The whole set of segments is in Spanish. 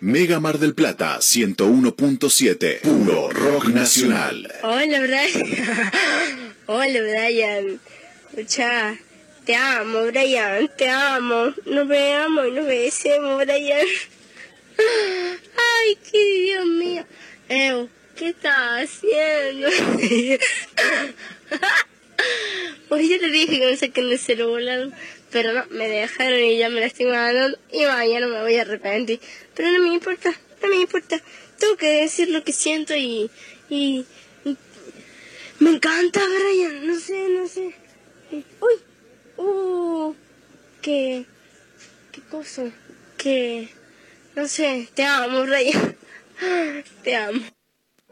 Mega Mar del Plata 101.7, puro rock nacional. Hola Brian. Hola Brian. Escucha, te amo Brian, te amo. Nos veamos y nos besemos Brian. Ay, qué Dios mío. Ew, ¿qué estás haciendo? Pues yo le dije que me saquen el celular, pero no, me dejaron y ya me la estoy mandando y mañana me voy a arrepentir. Pero no me importa, no me importa. Tengo que decir lo que siento y, y, y me encanta Brian, no sé, no sé. Uy, uh, qué, qué cosa, que, no sé, te amo Brian, te amo.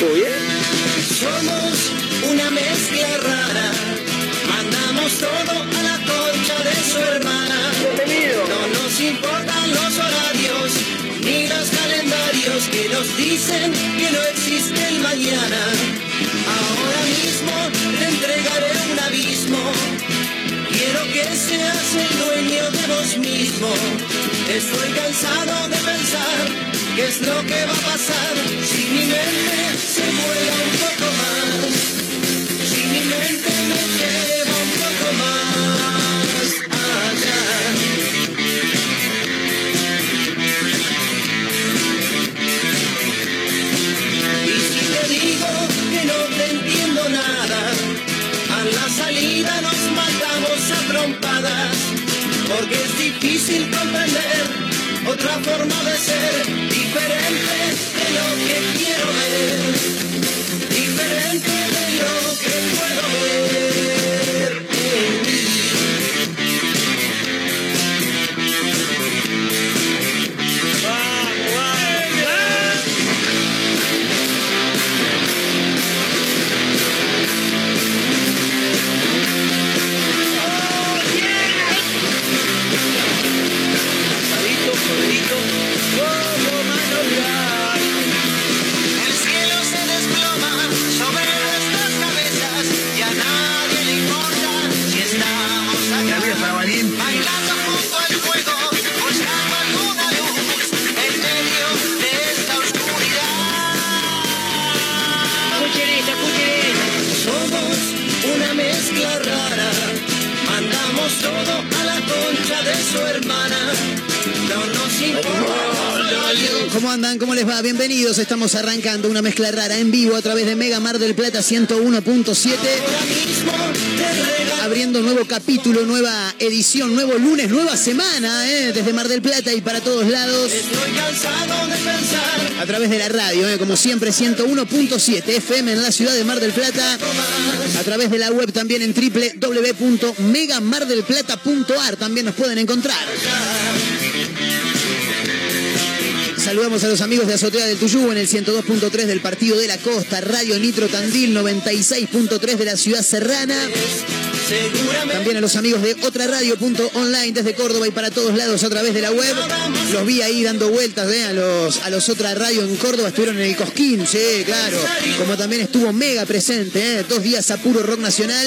¿Todo bien? Somos una mezcla rara. Mandamos todo a la concha de su hermana. Bienvenido. No nos importan los horarios ni los calendarios que nos dicen que no existe el mañana. Ahora mismo te entregaré un abismo. Quiero que seas el dueño de vos mismo. Estoy cansado de pensar qué es lo que va a pasar si mi mente Si mi mente me lleva un poco más allá. Y si te digo que no te entiendo nada, a la salida nos matamos a trompadas, porque es difícil comprender otra forma de ser, diferente de lo que quiero ver, les va? Bienvenidos. Estamos arrancando una mezcla rara en vivo a través de Mega Mar del Plata 101.7. Ahora mismo te regalo Abriendo nuevo capítulo, nueva edición, nuevo lunes, nueva semana, ¿eh? desde Mar del Plata y para todos lados. A través de la radio, ¿eh? como siempre, 101.7 FM en la ciudad de Mar del Plata. A través de la web también en www.megamardelplata.ar también nos pueden encontrar. Saludamos a los amigos de Azotea del Tuyú en el 102.3 del Partido de la Costa, Radio Nitro Tandil 96.3 de la Ciudad Serrana. También a los amigos de otra radio.online desde Córdoba y para todos lados a través de la web. Los vi ahí dando vueltas ¿eh? a los a los otra radio en Córdoba, estuvieron en el Cosquín, sí, claro. Como también estuvo mega presente, ¿eh? dos días a puro rock nacional.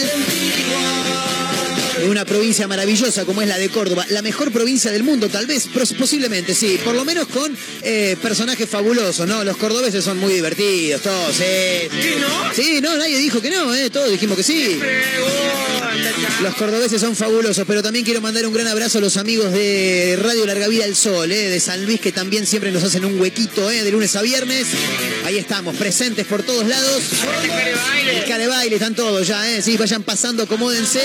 Una provincia maravillosa como es la de Córdoba, la mejor provincia del mundo, tal vez, posiblemente, sí, por lo menos con eh, personajes fabulosos, ¿no? Los cordobeses son muy divertidos, todos, sí. ¿Qué no? Sí, no, nadie dijo que no, ¿eh? Todos dijimos que sí. Los cordobeses son fabulosos, pero también quiero mandar un gran abrazo a los amigos de Radio Larga Vida del Sol, ¿eh? de San Luis, que también siempre nos hacen un huequito ¿eh? de lunes a viernes. Ahí estamos, presentes por todos lados. El care baile, están todos ya, ¿eh? Sí, vayan pasando, acomódense.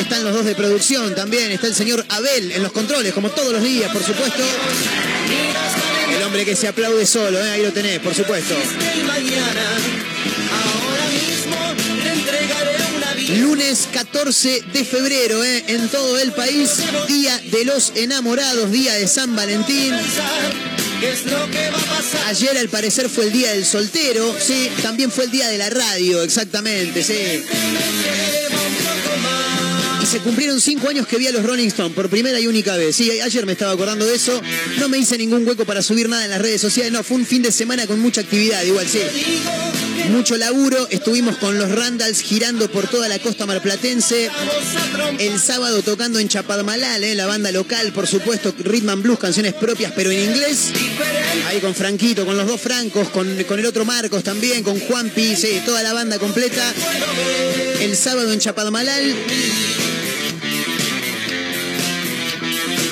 Están los dos de producción también. Está el señor Abel en los controles, como todos los días, por supuesto. El hombre que se aplaude solo, ¿eh? ahí lo tenés, por supuesto. Lunes 14 de febrero, ¿eh? en todo el país, Día de los Enamorados, Día de San Valentín. Ayer al parecer fue el Día del Soltero, sí, también fue el Día de la Radio, exactamente, sí. Se cumplieron cinco años que vi a los Rolling Stones por primera y única vez. Sí, ayer me estaba acordando de eso. No me hice ningún hueco para subir nada en las redes sociales. No, fue un fin de semana con mucha actividad, igual sí. Mucho laburo. Estuvimos con los Randalls girando por toda la costa marplatense. El sábado tocando en Chapadmalal, ¿eh? la banda local, por supuesto, Rhythm and Blues, canciones propias, pero en inglés. Ahí con Franquito, con los dos Francos, con, con el otro Marcos también, con Juanpi, sí, toda la banda completa. El sábado en Chapadmalal.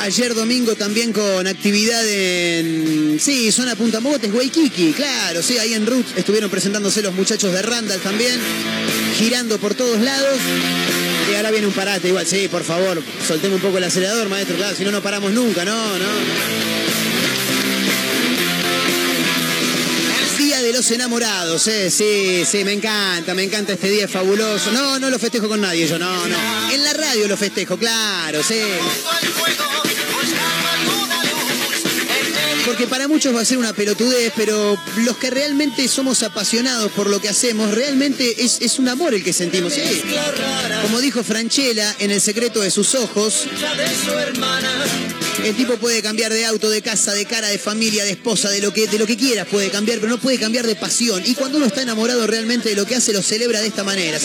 Ayer domingo también con actividad en. Sí, zona Punta Mogotes, Waikiki, claro, sí, ahí en Roots estuvieron presentándose los muchachos de Randall también, girando por todos lados. Y ahora viene un parate, igual, sí, por favor, soltemos un poco el acelerador, maestro, claro, si no, no paramos nunca, no, no. Día de los enamorados, eh, sí, sí, me encanta, me encanta este día, es fabuloso. No, no lo festejo con nadie, yo no, no. En la radio lo festejo, claro, sí. Porque para muchos va a ser una pelotudez, pero los que realmente somos apasionados por lo que hacemos, realmente es, un amor el que sentimos. sí. Como dijo Franchella en El secreto de sus ojos, el tipo puede cambiar de auto, de casa, de cara, de familia, de esposa, de lo que, de lo que quieras puede cambiar, pero no puede cambiar de pasión. Y cuando uno está enamorado realmente de lo que hace, lo celebra de esta manera.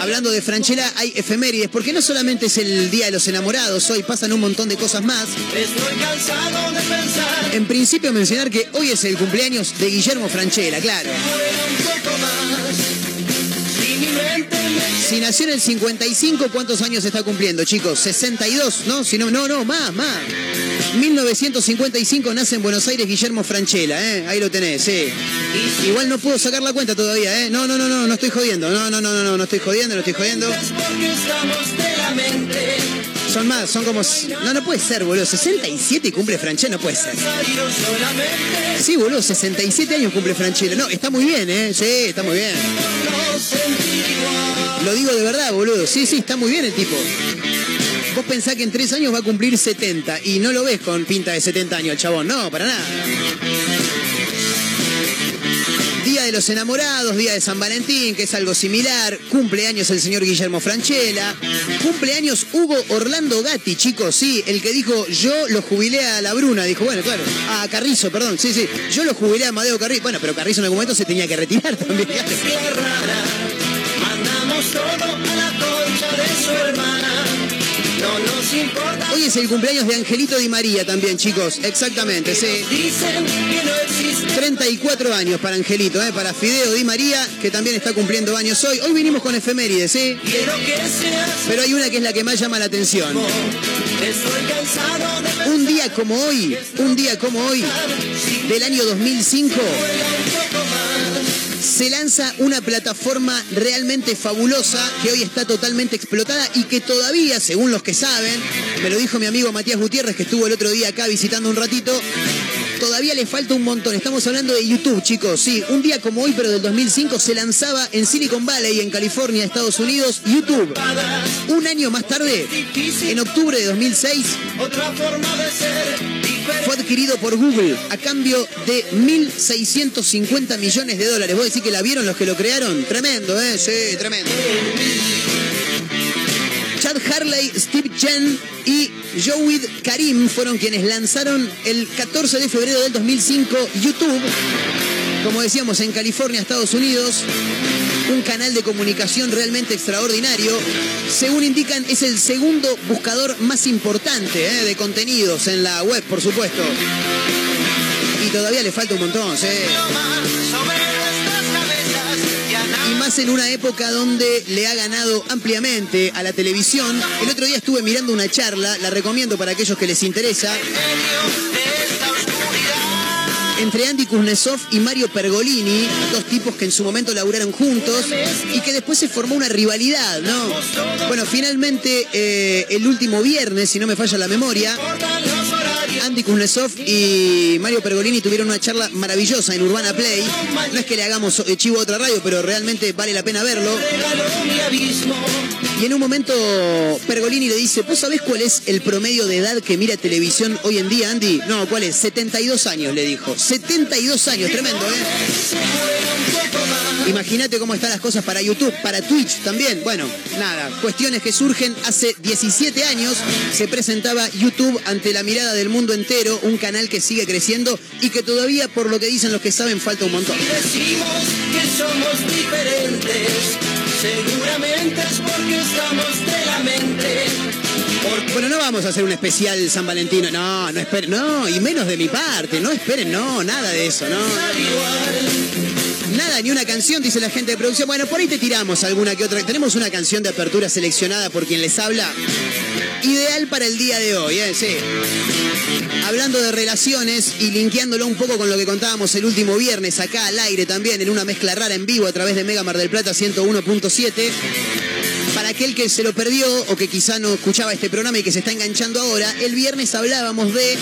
Hablando de Franchella, hay efemérides, porque no solamente es el Día de los Enamorados, hoy pasan un montón de cosas más. Estoy cansado de pensar. En principio mencionar que hoy es el cumpleaños de Guillermo Franchella, claro. Si nació en el 55, ¿cuántos años está cumpliendo, chicos? 62, ¿no? Si no, no, no, más, más. 1955 nace en Buenos Aires Guillermo Franchella, ¿eh? Ahí lo tenés, sí. Igual no puedo sacar la cuenta todavía, ¿eh? No, no, no, no, no estoy jodiendo. No, no, no, no, no, no estoy jodiendo, no estoy jodiendo. Son más, son como... No, no puede ser, boludo. 67 y cumple Franchella, no puede ser. Sí, boludo, 67 años cumple Franchella. No, está muy bien, ¿eh? Sí, está muy bien. Lo digo de verdad, boludo. Sí, sí, está muy bien el tipo. Vos pensás que en tres años va a cumplir 70 y no lo ves con pinta de 70 años el chabón. No, para nada. Día de los enamorados, día de San Valentín, que es algo similar. Cumpleaños el señor Guillermo Franchella. Cumpleaños Hugo Orlando Gatti, chicos, sí, el que dijo yo lo jubilé a la Bruna. Dijo, bueno, claro. A Carrizo, perdón, sí, sí. Yo lo jubilé a Amadeo Carrizo. Bueno, pero Carrizo en algún momento se tenía que retirar también. Hoy es el cumpleaños de Angelito Di María también, chicos. Exactamente, sí. Dicen que no existe. 34 años para Angelito, ¿eh? para Fideo Di María, que también está cumpliendo años hoy. Hoy vinimos con efemérides, ¿sí? Pero hay una que es la que más llama la atención. Un día como hoy, un día como hoy, del año 2005, un poco más. Se lanza una plataforma realmente fabulosa que hoy está totalmente explotada y que todavía, según los que saben, me lo dijo mi amigo Matías Gutiérrez, que estuvo el otro día acá visitando un ratito, todavía le falta un montón. Estamos hablando de YouTube, chicos. Sí, un día como hoy, pero del 2005, se lanzaba en Silicon Valley, en California, Estados Unidos, YouTube. Un año más tarde, en octubre de 2006, Fue adquirido por Google a cambio de 1.650 millones de dólares. ¿Vos decís que la vieron los que lo crearon? Tremendo, ¿eh? Sí, tremendo. Chad Harley, Steve Chen y Joey Karim fueron quienes lanzaron el 14 de febrero del 2005 YouTube, como decíamos, en California, Estados Unidos. Un canal de comunicación realmente extraordinario. Según indican, es el segundo buscador más importante ¿eh? de contenidos en la web, por supuesto. Y todavía le falta un montón, nada. Y más en una época donde le ha ganado ampliamente a la televisión. El otro día estuve mirando una charla, la recomiendo para aquellos que les interesa, entre Andy Kuznetsov y Mario Pergolini, dos tipos que en su momento laburaron juntos y que después se formó una rivalidad, ¿no? Bueno, finalmente eh, el último viernes, si no me falla la memoria. Andy Kuznetsov y Mario Pergolini tuvieron una charla maravillosa en Urbana Play. No es que le hagamos chivo a otra radio, pero realmente vale la pena verlo. Y en un momento Pergolini le dice, ¿vos sabés cuál es el promedio de edad que mira televisión hoy en día, Andy? No, ¿cuál es? 72 años, le dijo. 72 años, tremendo, ¿eh? Imagínate cómo están las cosas para YouTube, para Twitch también. Bueno, nada, cuestiones que surgen hace 17 años. Se presentaba YouTube ante la mirada del mundo entero, un canal que sigue creciendo y que todavía, por lo que dicen los que saben, falta un montón. Decimos que somos diferentes, seguramente es porque estamos de la mente. Bueno, no vamos a hacer un especial San Valentino, no, no esperen, no, y menos de mi parte, no esperen, no, nada de eso, no. Nada, ni una canción, dice la gente de producción. Bueno, por ahí te tiramos alguna que otra. Tenemos una canción de apertura seleccionada por quien les habla. Ideal para el día de hoy, ¿eh? Sí. Hablando de relaciones y linkeándolo un poco con lo que contábamos el último viernes acá al aire también, en una mezcla rara en vivo a través de Mega Mar del Plata 101.7. Para aquel que se lo perdió o que quizá no escuchaba este programa y que se está enganchando ahora, el viernes hablábamos de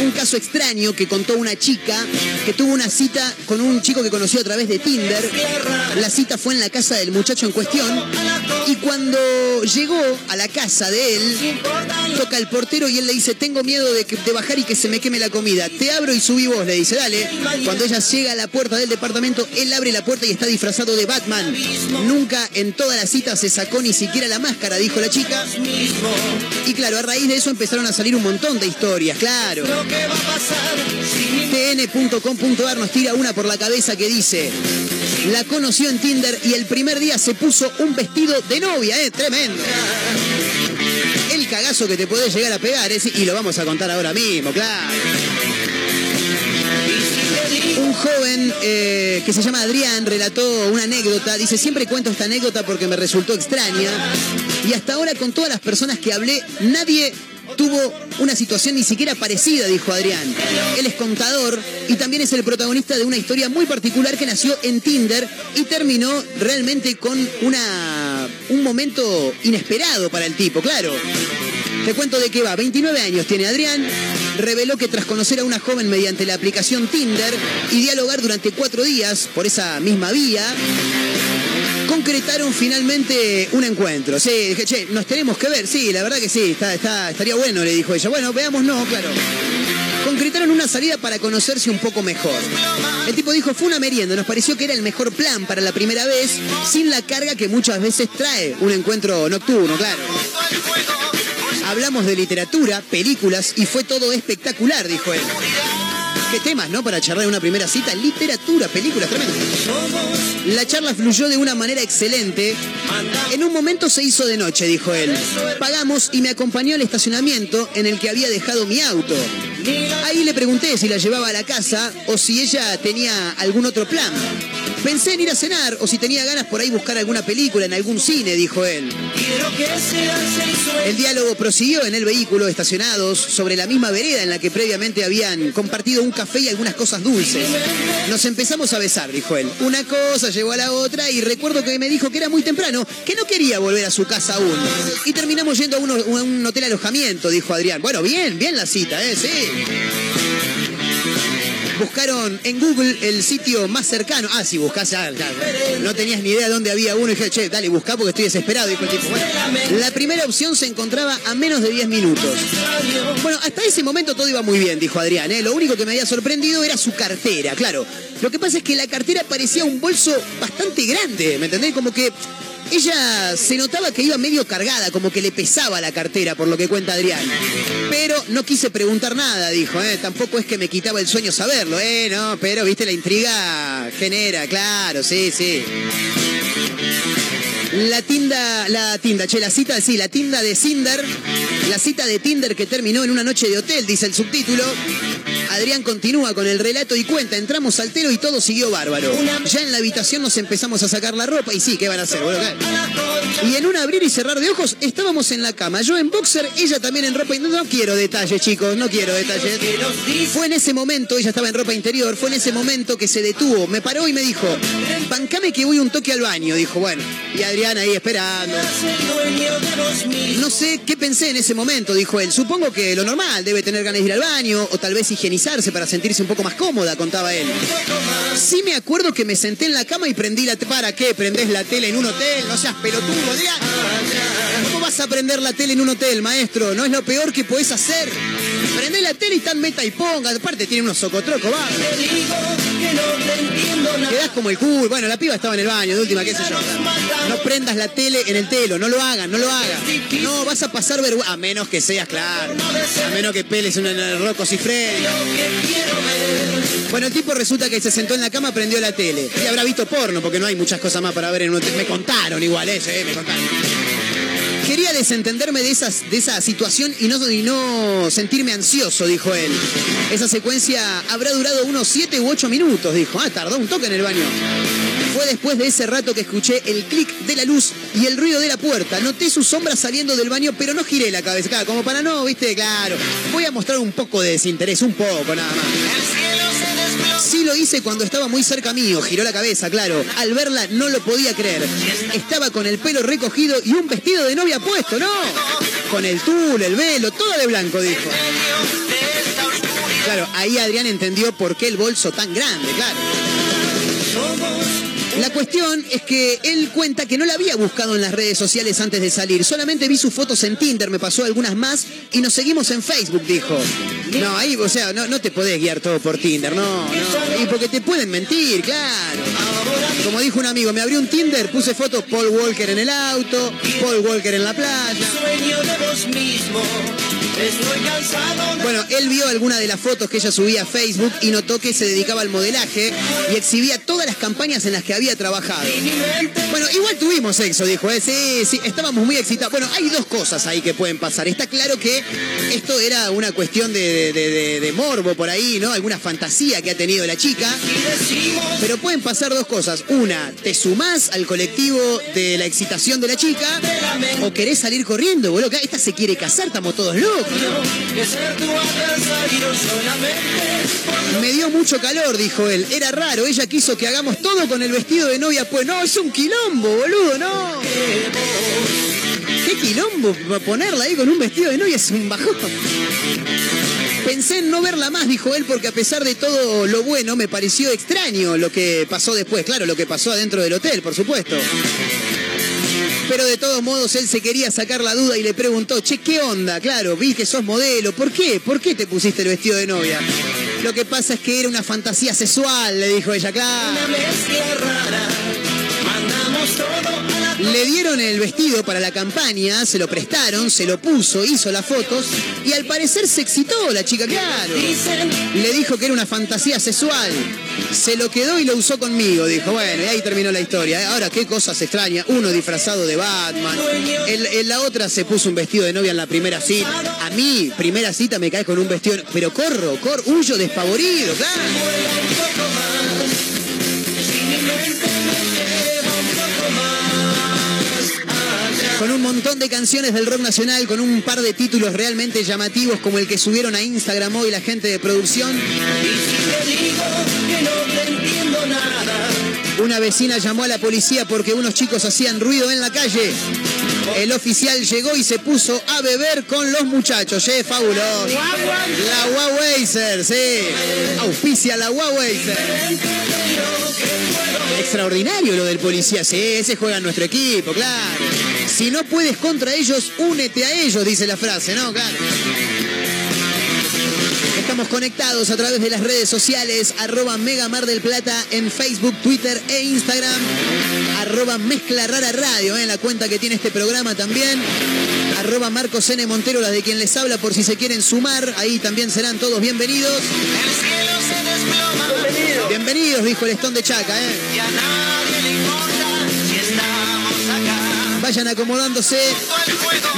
un caso extraño que contó una chica que tuvo una cita con un chico que conoció a través de Tinder. La cita fue en la casa del muchacho en cuestión y cuando llegó a la casa de él, toca el portero y él le dice, tengo miedo de, que, de bajar y que se me queme la comida. Te abro y subí vos, le dice, dale. Cuando ella llega a la puerta del departamento, él abre la puerta y está disfrazado de Batman. Nunca en toda la cita se sacó ni siquiera la máscara, dijo la chica. Y claro, a raíz de eso empezaron a salir un montón de historias, claro. tn.com.ar nos tira una por la cabeza que dice, la conoció en Tinder y el primer día se puso un vestido de novia, ¿eh? Tremendo. El cagazo que te podés llegar a pegar, ¿eh? Y lo vamos a contar ahora mismo, claro. Un joven eh, que se llama Adrián relató una anécdota. Dice, siempre cuento esta anécdota porque me resultó extraña. Y hasta ahora con todas las personas que hablé, nadie tuvo una situación ni siquiera parecida, dijo Adrián. Él es contador y también es el protagonista de una historia muy particular que nació en Tinder y terminó realmente con una, un momento inesperado para el tipo, claro. Te cuento de qué va. 29 años tiene Adrián. Reveló que tras conocer a una joven mediante la aplicación Tinder y dialogar durante cuatro días por esa misma vía, concretaron finalmente un encuentro. Sí, dije, che, nos tenemos que ver. Sí, la verdad que sí, está, está, estaría bueno, le dijo ella. Bueno, veamos, no, claro. Concretaron una salida para conocerse un poco mejor. El tipo dijo, fue una merienda, nos pareció que era el mejor plan para la primera vez, sin la carga que muchas veces trae un encuentro nocturno, claro. Hablamos de literatura, películas y fue todo espectacular, dijo él. Qué temas, ¿no? Para charlar una primera cita. Literatura, películas, tremendo. La charla fluyó de una manera excelente. En un momento se hizo de noche, dijo él. Pagamos y me acompañó al estacionamiento en el que había dejado mi auto. Ahí le pregunté si la llevaba a la casa o si ella tenía algún otro plan. Pensé en ir a cenar o si tenía ganas por ahí buscar alguna película en algún cine, dijo él. El diálogo prosiguió en el vehículo estacionados sobre la misma vereda en la que previamente habían compartido un café y algunas cosas dulces. Nos empezamos a besar, dijo él. Una cosa llevó a la otra y recuerdo que me dijo que era muy temprano, que no quería volver a su casa aún. Y terminamos yendo a, uno- a un hotel alojamiento, dijo Adrián. Bueno, bien, bien la cita, ¿eh? Sí. Buscaron en Google el sitio más cercano. Ah, si buscás, ah, claro. no tenías ni idea dónde había uno. Y dije, che, dale, buscá porque estoy desesperado. Dijo el tipo. La primera opción se encontraba a menos de 10 minutos. Bueno, hasta ese momento todo iba muy bien, dijo Adrián. ¿eh? Lo único que me había sorprendido era su cartera, claro. Lo que pasa es que la cartera parecía un bolso bastante grande, ¿me entendés? Como que ella se notaba que iba medio cargada, como que le pesaba la cartera, por lo que cuenta Adrián. Pero no quise preguntar nada, dijo, ¿eh? Tampoco es que me quitaba el sueño saberlo, ¿eh? No, pero, viste, la intriga genera, claro, sí, sí. La tinda, la tinda, che, la cita, sí, la tinda de Cinder, la cita de Tinder que terminó en una noche de hotel, dice el subtítulo. Adrián continúa con el relato y cuenta, entramos al telo y todo siguió bárbaro. Ya en la habitación nos empezamos a sacar la ropa y sí, ¿qué van a hacer? Y en un abrir y cerrar de ojos estábamos en la cama. Yo en boxer, ella también en ropa interior. No quiero detalles, chicos, no quiero detalles. Fue en ese momento, ella estaba en ropa interior, fue en ese momento que se detuvo, me paró y me dijo, bancame que voy un toque al baño. Dijo, bueno, y Adrián ahí esperando. No sé qué pensé en ese momento, dijo él. Supongo que lo normal, debe tener ganas de ir al baño o tal vez para sentirse un poco más cómoda, contaba él. Sí me acuerdo que me senté en la cama y prendí la... te- ¿Para qué? ¿Prendés la tele en un hotel? No seas pelotudo, Adrián. ¿Cómo vas a prender la tele en un hotel, maestro? No es lo peor que podés hacer. Prendés la tele y tan meta y ponga. Aparte tiene unos socotrocos, va. Quedás como el culo. Bueno, la piba estaba en el baño, de última, qué sé yo. No prendas la tele en el telo, no lo hagan, no lo hagan. No, vas a pasar vergüenza. A menos que seas claro. A menos que peles un Rocco Freddy. Bueno, el tipo resulta que se sentó en la cama, prendió la tele. Y habrá visto porno, porque no hay muchas cosas más para ver en un hotel. Me contaron igual eso, eh, me contaron. Quería desentenderme de, esas, de esa situación y no, y no sentirme ansioso, dijo él. Esa secuencia habrá durado unos 7 u 8 minutos, dijo. Ah, tardó un toque en el baño. Fue después de ese rato que escuché el clic de la luz y el ruido de la puerta. Noté su sombra saliendo del baño, pero no giré la cabeza. Claro, como para no, viste, claro. Voy a mostrar un poco de desinterés, un poco nada más. Sí lo hice cuando estaba muy cerca mío, giró la cabeza, claro. Al verla no lo podía creer. Estaba con el pelo recogido y un vestido de novia puesto, ¿no? Con el tul, el velo, todo de blanco, dijo. Claro, ahí Adrián entendió por qué el bolso tan grande, claro. La cuestión es que él cuenta que no la había buscado en las redes sociales antes de salir. Solamente vi sus fotos en Tinder, me pasó algunas más y nos seguimos en Facebook, dijo. No, ahí, o sea, no, no te podés guiar todo por Tinder, no, no. Y porque te pueden mentir, claro. Como dijo un amigo, me abrió un Tinder, puse fotos Paul Walker en el auto, Paul Walker en la playa. Sueño de vos mismo. Bueno, él vio alguna de las fotos que ella subía a Facebook y notó que se dedicaba al modelaje y exhibía todas las campañas en las que había trabajado. Bueno, igual tuvimos sexo, dijo. ¿eh? Sí, sí, estábamos muy excitados. Bueno, hay dos cosas ahí que pueden pasar. Está claro que esto era una cuestión de, morbo por ahí, ¿no? Alguna fantasía que ha tenido la chica. Pero pueden pasar dos cosas. Una, te sumás al colectivo de la excitación de la chica o querés salir corriendo, boludo. Esta se quiere casar, estamos todos locos. Me dio mucho calor, dijo él. Era raro, ella quiso que hagamos todo con el vestido de novia. Pues no, es un quilombo, boludo, no. ¿Qué quilombo ponerla ahí con un vestido de novia? Es un bajón. Pensé en no verla más, dijo él, porque a pesar de todo lo bueno, me pareció extraño lo que pasó después. Claro, lo que pasó adentro del hotel, por supuesto. Pero de todos modos él se quería sacar la duda y le preguntó, che, ¿qué onda? Claro, vi que sos modelo, ¿por qué? ¿Por qué te pusiste el vestido de novia? Lo que pasa es que era una fantasía sexual, le dijo ella, claro. Una mezcla rara. Mandamos todo Le dieron el vestido para la campaña, se lo prestaron, se lo puso, hizo las fotos y al parecer se excitó la chica, claro. Le dijo que era una fantasía sexual. Se lo quedó y lo usó conmigo, dijo. Bueno, y ahí terminó la historia. Ahora, qué cosas extrañas. Uno disfrazado de Batman. En la otra se puso un vestido de novia en la primera cita. A mí, primera cita, me cae con un vestido. Pero corro, corro, huyo despavorido, claro. Con un montón de canciones del rock nacional, con un par de títulos realmente llamativos como el que subieron a Instagram hoy la gente de producción. Y si te digo que no te entiendo nada. Una vecina llamó a la policía porque unos chicos hacían ruido en la calle. El oficial llegó y se puso a beber con los muchachos. ¡Eh, fabuloso! La Waweiser, sí. Auspicia la Waweiser. Extraordinario lo del policía. Sí, ese juega en nuestro equipo, claro. Si no puedes contra ellos, únete a ellos, dice la frase, ¿no? Claro. Estamos conectados a través de las redes sociales, arroba Mega Mar del Plata en Facebook, Twitter e Instagram, arroba Mezcla Rara Radio, ¿eh? en la cuenta que tiene este programa también, arroba Marcos N. Montero, las de quien les habla, por si se quieren sumar, ahí también serán todos bienvenidos. El cielo se desploma. Bienvenidos, dijo el Estón de Chaca, ¿eh? Y a nadie le importa si estamos acá. Vayan acomodándose.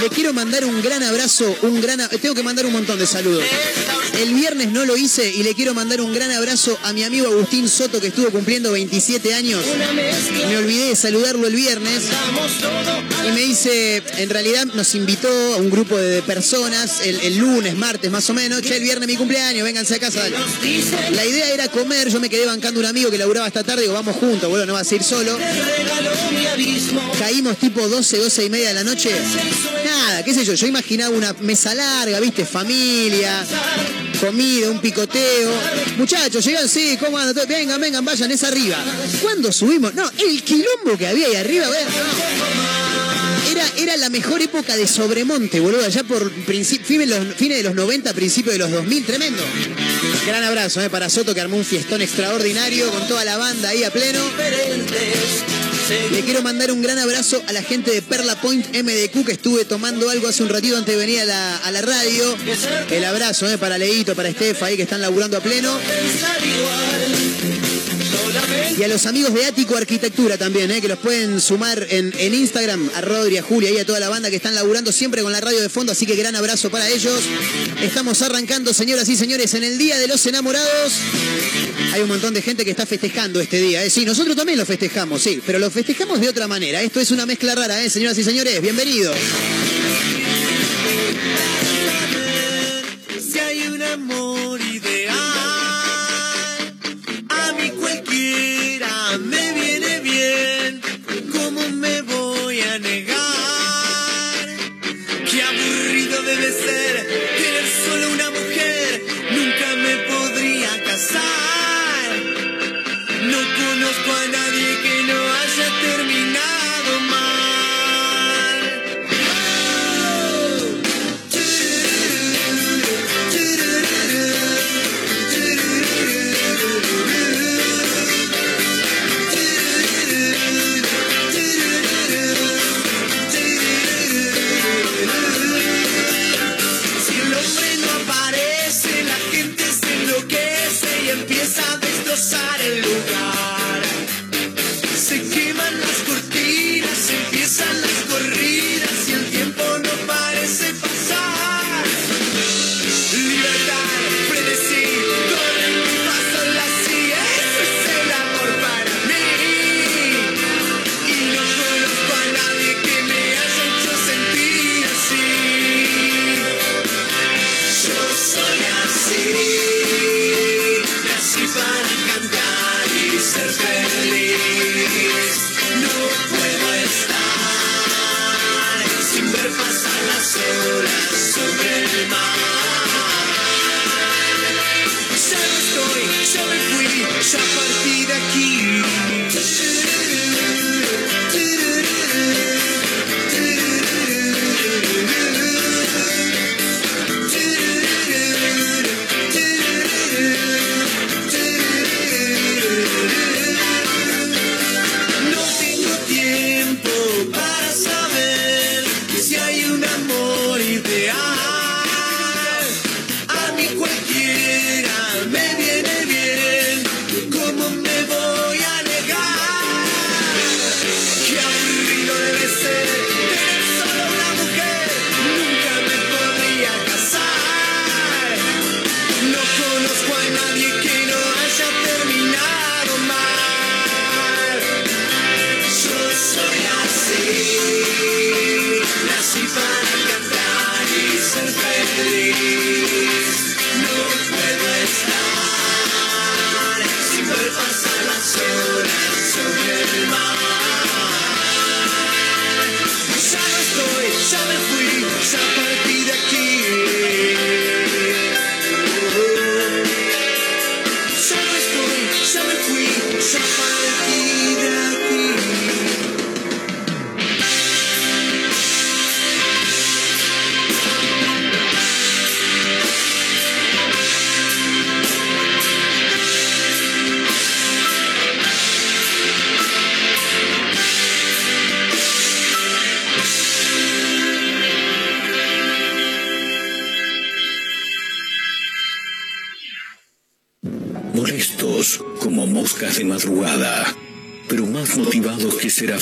Le quiero mandar un gran abrazo, un gran... Tengo que mandar un montón de saludos. El viernes no lo hice y le quiero mandar un gran abrazo a mi amigo Agustín Soto que estuvo cumpliendo 27 años. Me olvidé de saludarlo el viernes. Y me dice, en realidad nos invitó a un grupo de personas el, lunes, martes más o menos. Che, el viernes mi cumpleaños, vénganse a casa. La idea era comer, yo me quedé bancando un amigo que laburaba esta tarde, digo, vamos juntos, boludo, no vas a ir solo. Caímos tipo 12, 12 y media de la noche. Nada, qué sé yo, yo imaginaba una mesa larga, viste, familia, comida, un picoteo. Muchachos, llegan, sí, ¿cómo andan? Vengan, vengan, vayan, es arriba. ¿Cuándo subimos? No, el quilombo que había ahí arriba, no. Era, era la mejor época de Sobremonte, boludo, allá por fines de los 90, principios de los 2000, tremendo. Gran abrazo eh, para Soto que armó un fiestón extraordinario con toda la banda ahí a pleno. Le quiero mandar un gran abrazo a la gente de Perla Point MDQ que estuve tomando algo hace un ratito antes de venir a la, a la radio. El abrazo eh, para Leito, para Estefa ahí que están laburando a pleno. Y a los amigos de Ático Arquitectura también, eh, que los pueden sumar en, en Instagram, a Rodri, a Julia y a toda la banda que están laburando siempre con la radio de fondo, así que gran abrazo para ellos. Estamos arrancando, señoras y señores, en el Día de los Enamorados. Hay un montón de gente que está festejando este día, ¿eh? Sí, nosotros también lo festejamos, sí, pero lo festejamos de otra manera. Esto es una mezcla rara, ¿eh? Señoras y señores, bienvenidos. Si hay un amor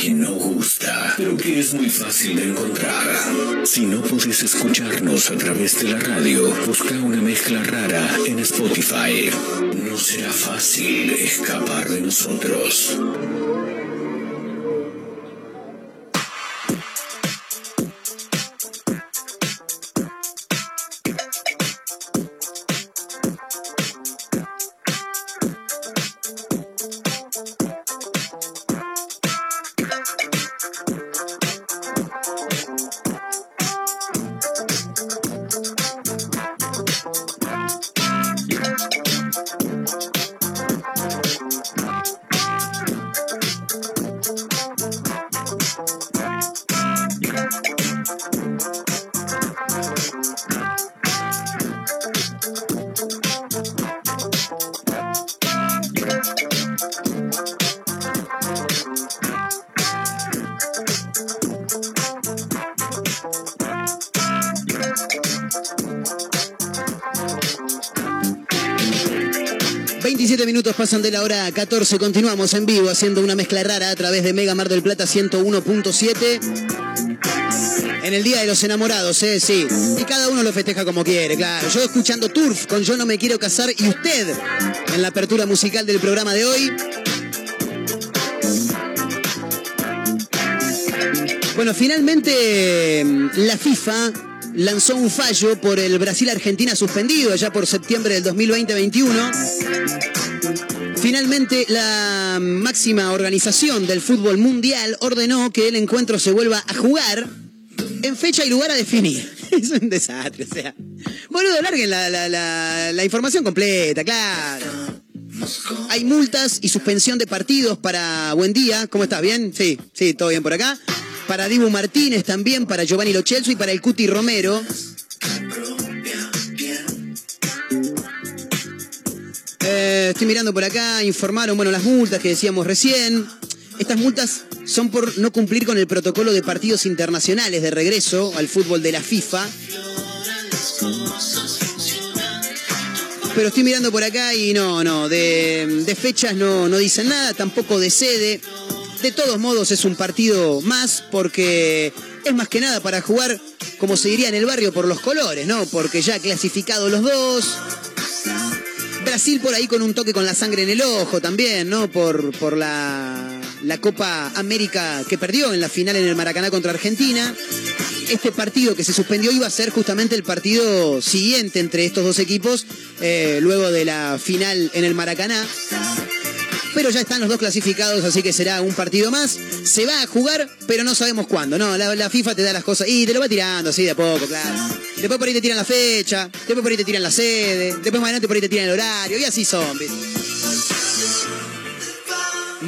que no gusta, pero que es muy fácil de encontrar. Si no puedes escucharnos a través de la radio, busca una mezcla rara en Spotify. No será fácil escapar de nosotros. 27 minutos pasan de la hora 14. Continuamos en vivo haciendo una mezcla rara a través de Mega Mar del Plata 101.7. En el Día de los Enamorados, ¿eh? Sí. Y cada uno lo festeja como quiere, claro. Yo escuchando Turf con Yo no me quiero casar y usted en la apertura musical del programa de hoy. Bueno, finalmente la FIFA lanzó un fallo por el Brasil-Argentina suspendido allá por septiembre del 2020-21. Finalmente, la máxima organización del fútbol mundial ordenó que el encuentro se vuelva a jugar en fecha y lugar a definir. Es un desastre, o sea. Boludo, larguen la, la, la información completa, claro. Hay multas y suspensión de partidos para Buen Día. ¿Cómo estás? ¿Bien? Sí, sí, todo bien por acá para Dibu Martínez también, para Giovanni Lochelso y para el Cuti Romero. Eh, estoy mirando por acá, informaron, bueno, las multas que decíamos recién. Estas multas son por no cumplir con el protocolo de partidos internacionales de regreso al fútbol de la FIFA. Pero estoy mirando por acá y no, no, de, fechas no, no dicen nada, tampoco de sede. De todos modos es un partido más porque es más que nada para jugar, como se diría en el barrio, por los colores, ¿no? Porque ya clasificados los dos. Brasil por ahí con un toque con la sangre en el ojo también, ¿no? Por, por la, la Copa América que perdió en la final en el Maracaná contra Argentina. Este partido que se suspendió iba a ser justamente el partido siguiente entre estos dos equipos, eh, luego de la final en el Maracaná pero ya están los dos clasificados, así que será un partido más. Se va a jugar, pero no sabemos cuándo, ¿no? La, FIFA te da las cosas y te lo va tirando así de a poco, claro. Después por ahí te tiran la fecha, después por ahí te tiran la sede, después más adelante por ahí te tiran el horario, y así son.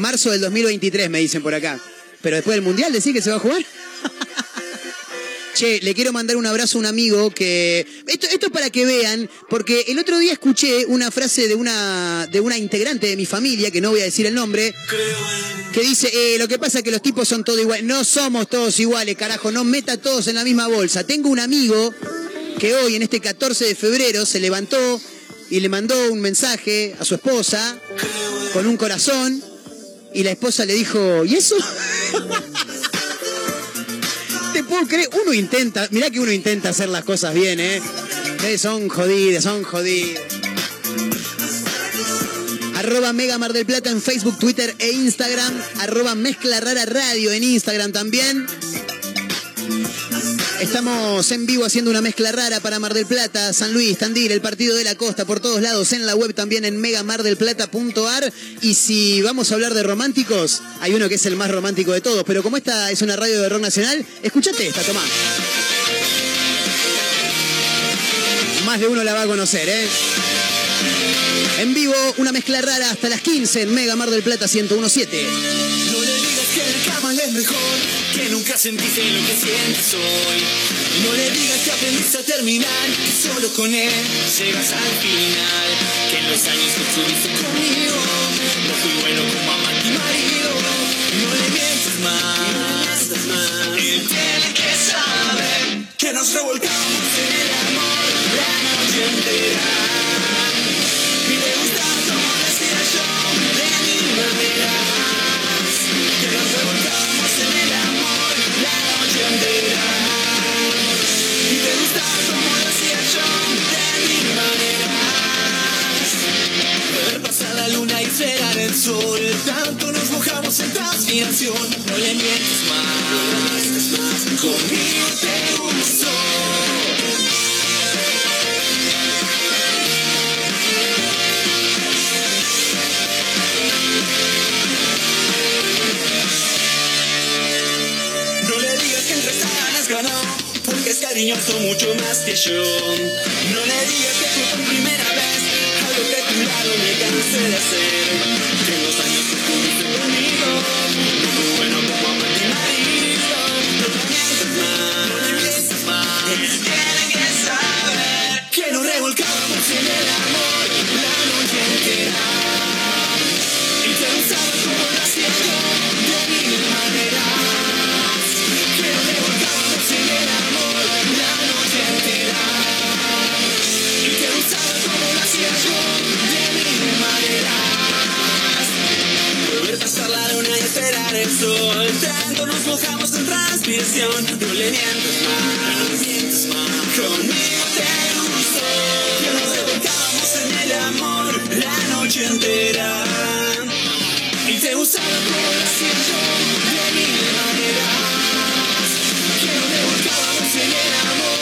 Marzo del 2023 me dicen por acá. Pero después del Mundial decís que se va a jugar. Che, le quiero mandar un abrazo a un amigo que. Esto, esto es para que vean, porque el otro día escuché una frase de una, de una integrante de mi familia, que no voy a decir el nombre, que dice: eh, Lo que pasa es que los tipos son todos iguales. No somos todos iguales, carajo, no meta todos en la misma bolsa. Tengo un amigo que hoy, en este 14 de febrero, se levantó y le mandó un mensaje a su esposa con un corazón, y la esposa le dijo: ¿Y eso? te puedo creer, uno intenta, mirá que uno intenta hacer las cosas bien, ¿eh? son jodidas, son jodidas. Arroba Mega Mar del Plata en Facebook, Twitter e Instagram. Arroba Mezcla Rara Radio en Instagram también. Estamos en vivo haciendo una mezcla rara para Mar del Plata, San Luis, Tandil, el partido de la costa, por todos lados, en la web también en megamardelplata.ar. Y si vamos a hablar de románticos, hay uno que es el más romántico de todos, pero como esta es una radio de rock nacional, escúchate esta, tomá. Más de uno la va a conocer, ¿eh? En vivo, una mezcla rara hasta las 15 en Mega Mar del Plata 1017 es mejor, que nunca sentiste lo que sientes hoy. No le digas que aprendiste a terminar, que solo con él llegas al final. Que en los años que estuviste conmigo, no le mientes más, conmigo te gustó. No le digas que entre ganas ganó, porque es cariñoso mucho más que yo. No le digas que fue por primera vez, algo que a tu lado me cansé de hacer. Transpiración. No le mientes más, no le mientes más. Conmigo te gustó. Que nos revolcábamos en el amor la noche entera. Y te gustaba como lo hacía yo, de mil maneras. Que nos revolcábamos en el amor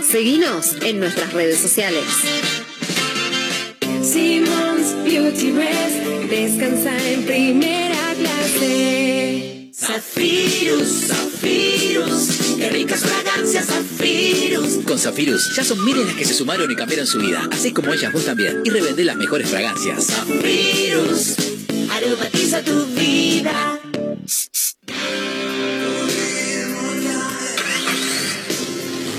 Seguinos en nuestras redes sociales. Simmons Beauty Rest descansa en primera clase. Zafirus, Zafirus, qué ricas fragancias Zafirus. Con Zafirus ya son miles las que se sumaron y cambiaron su vida, así como ellas vos también, y revendé las mejores fragancias. Zafirus, aromatiza tu vida.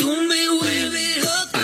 Tú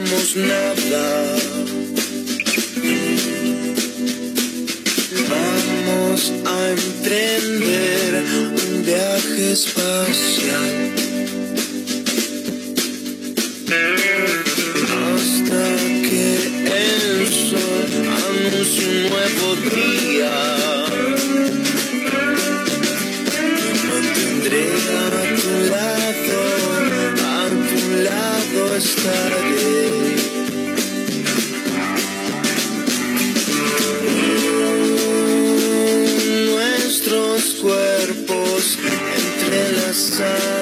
Sabíamos nada. Vamos a emprender un viaje espacial. Cuerpos entrelazados.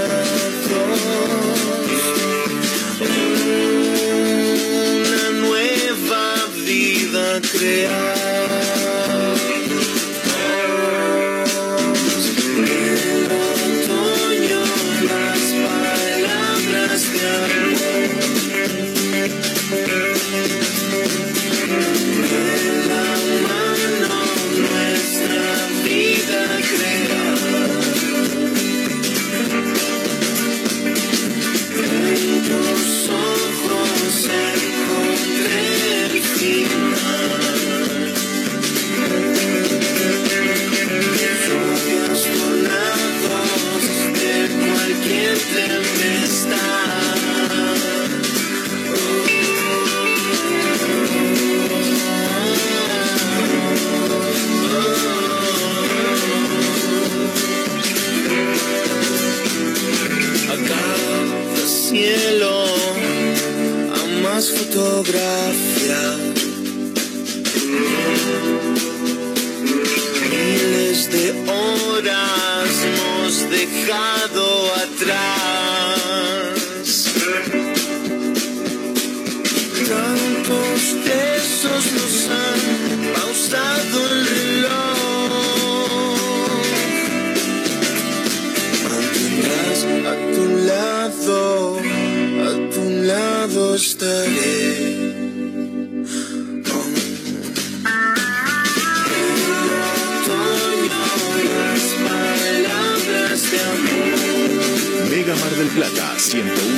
Plata 101.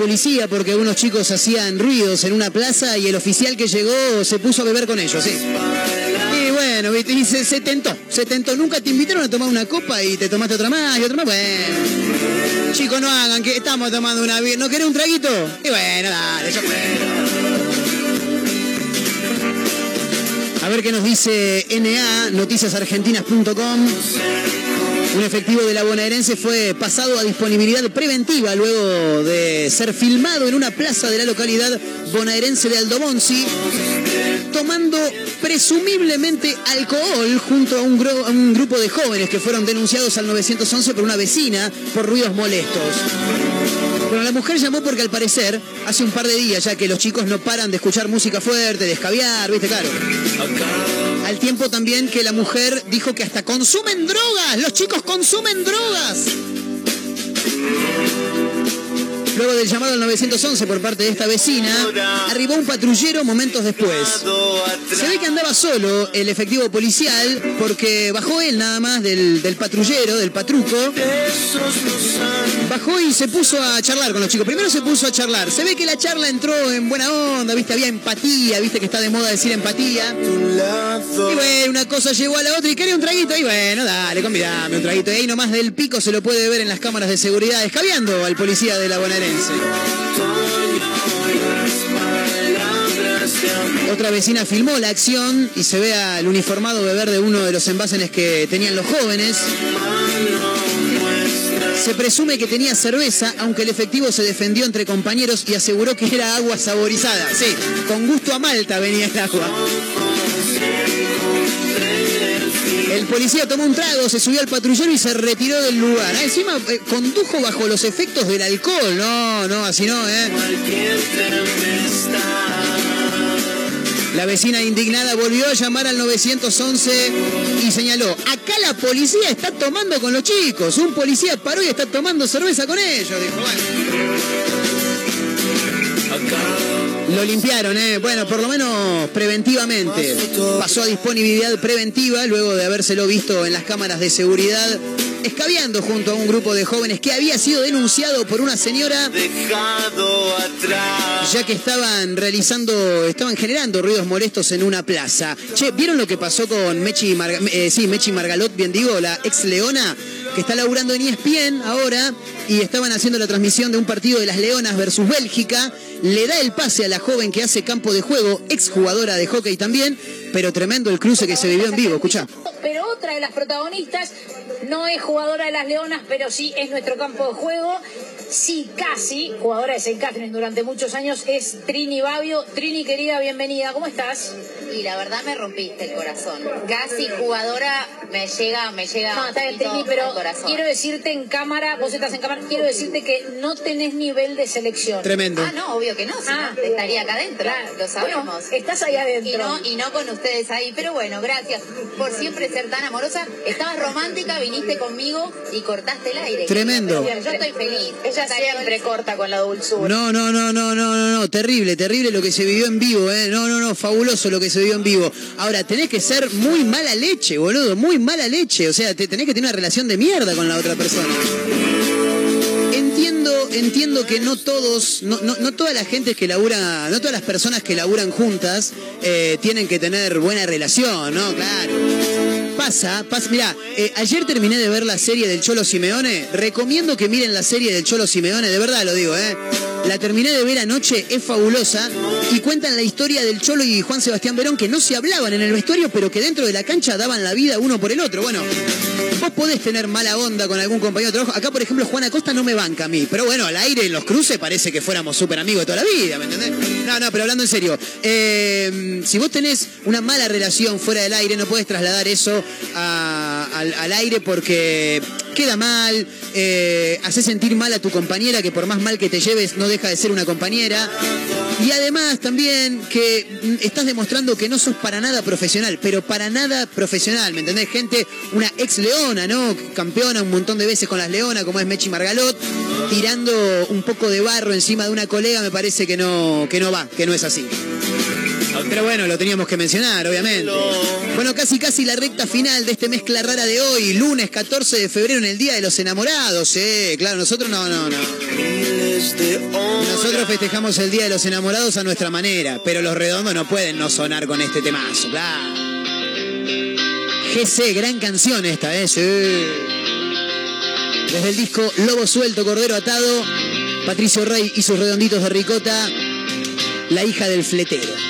Policía porque unos chicos hacían ruidos en una plaza y el oficial que llegó se puso a beber con ellos, sí. Y bueno, y se, se tentó, se tentó. Nunca te invitaron a tomar una copa y te tomaste otra más y otra más. Bueno, chicos, no hagan que estamos tomando una birra. ¿No querés un traguito? Y bueno, dale, fue. A ver qué nos dice NA, noticiasargentinas.com. Un efectivo de la bonaerense fue pasado a disponibilidad preventiva luego de ser filmado en una plaza de la localidad bonaerense de Aldobonsi, tomando presumiblemente alcohol junto a un, a un grupo de jóvenes que fueron denunciados al 911 por una vecina por ruidos molestos. Bueno, la mujer llamó porque al parecer hace un par de días ya que los chicos no paran de escuchar música fuerte, de escabiar, viste, claro. Al tiempo también que la mujer dijo que hasta consumen drogas, los chicos consumen drogas. Luego del llamado al 911 por parte de esta vecina, arribó un patrullero momentos después. Se ve que andaba solo el efectivo policial porque bajó él nada más del, patrullero, del patruco. Bajó y se puso a charlar con los chicos. Primero se puso a charlar. Se ve que la charla entró en buena onda, viste, había empatía, viste que está de moda decir empatía. Y bueno, una cosa llegó a la otra y quería un traguito. Y bueno, dale, convidame un traguito. Y ahí nomás del pico se lo puede ver en las cámaras de seguridad, escabeando al policía de la bonaerense. Otra vecina filmó la acción y se ve al uniformado beber de uno de los envases que tenían los jóvenes. Se presume que tenía cerveza, aunque el efectivo se defendió entre compañeros y aseguró que era agua saborizada. Sí, con gusto a malta venía el agua. El policía tomó un trago, se subió al patrullero y se retiró del lugar. Ah, encima eh, condujo bajo los efectos del alcohol. No, no, así no, ¿eh? La vecina indignada volvió a llamar al 911 y señaló, acá la policía está tomando con los chicos. Un policía paró y está tomando cerveza con ellos. Dijo, bueno. Lo limpiaron, ¿eh? Bueno, por lo menos preventivamente. Pasó a disponibilidad preventiva luego de habérselo visto en las cámaras de seguridad escabeando junto a un grupo de jóvenes que había sido denunciado por una señora Dejado atrás. ya que estaban realizando, estaban generando ruidos molestos en una plaza. Che, ¿vieron lo que pasó con Mechi, Marga- eh, sí, Mechi Margalot, bien digo, la ex Leona, que está laburando en ESPN ahora y estaban haciendo la transmisión de un partido de las Leonas versus Bélgica? Le da el pase a la joven que hace campo de juego, ex jugadora de hockey también, pero tremendo el cruce que se vivió en vivo, escucha. Pero otra de las protagonistas no es jugadora de las Leonas, pero sí es nuestro campo de juego. Sí, casi, jugadora de St. Catherine durante muchos años, es Trini Babio. Trini, querida, bienvenida. ¿Cómo estás? Y la verdad me rompiste el corazón. Casi jugadora me llega, me llega No, está pero corazón. quiero decirte en cámara, vos estás en cámara, quiero decirte que no tenés nivel de selección. Tremendo. Ah, no, obvio que no, si Ah. no, estaría acá adentro, Claro. lo sabemos. Bueno, estás ahí adentro. Y no, y no con ustedes ahí, pero bueno, gracias por siempre ser tan amorosa. Estabas romántica, viniste conmigo y cortaste el aire. Tremendo. Yo estoy feliz. Ella siempre corta con la dulzura. No, no, no, no, no, no, no, terrible, terrible lo que se vivió en vivo, ¿eh? No, no, no, fabuloso lo que se vivió en vivo. Ahora, tenés que ser muy mala leche, boludo, muy mala leche. O sea, te, tenés que tener una relación de mierda con la otra persona. Entiendo, entiendo que no todos, no, no, no toda la gente que labura, no todas las personas que laburan juntas eh, tienen que tener buena relación, ¿no? Claro. Pasa, pasa. Mira, ayer terminé de ver la serie del Cholo Simeone. Recomiendo que miren la serie del Cholo Simeone, de verdad lo digo, ¿eh? La terminé de ver anoche, es fabulosa. Y cuentan la historia del Cholo y Juan Sebastián Verón, que no se hablaban en el vestuario, pero que dentro de la cancha daban la vida uno por el otro. Bueno, vos podés tener mala onda con algún compañero de trabajo. Acá, por ejemplo, Juan Acosta no me banca a mí. Pero bueno, al aire, en los cruces, parece que fuéramos súper amigos de toda la vida, ¿me entendés? No, no, pero hablando en serio. eh, si vos tenés una mala relación fuera del aire, no podés trasladar eso al aire porque queda mal, eh, hace sentir mal a tu compañera, que por más mal que te lleves, no deja de ser una compañera. Y además también que mm, estás demostrando que no sos para nada profesional, pero para nada profesional, ¿me entendés? Gente, una ex leona, ¿no? Campeona un montón de veces con las leonas, como es Mechi Margalot, tirando un poco de barro encima de una colega, me parece que no, que no va, que no es así. Pero bueno, lo teníamos que mencionar, obviamente. Bueno, casi casi la recta final de este mezcla rara de hoy, lunes 14 de febrero en el Día de los Enamorados, eh. Claro, nosotros no, no, no. Nosotros festejamos el Día de los Enamorados a nuestra manera, pero los redondos no pueden no sonar con este temazo, claro. GC, gran canción esta, ¿eh? Sí. Desde el disco Lobo Suelto, Cordero Atado, Patricio Rey y sus redonditos de ricota, la hija del fletero.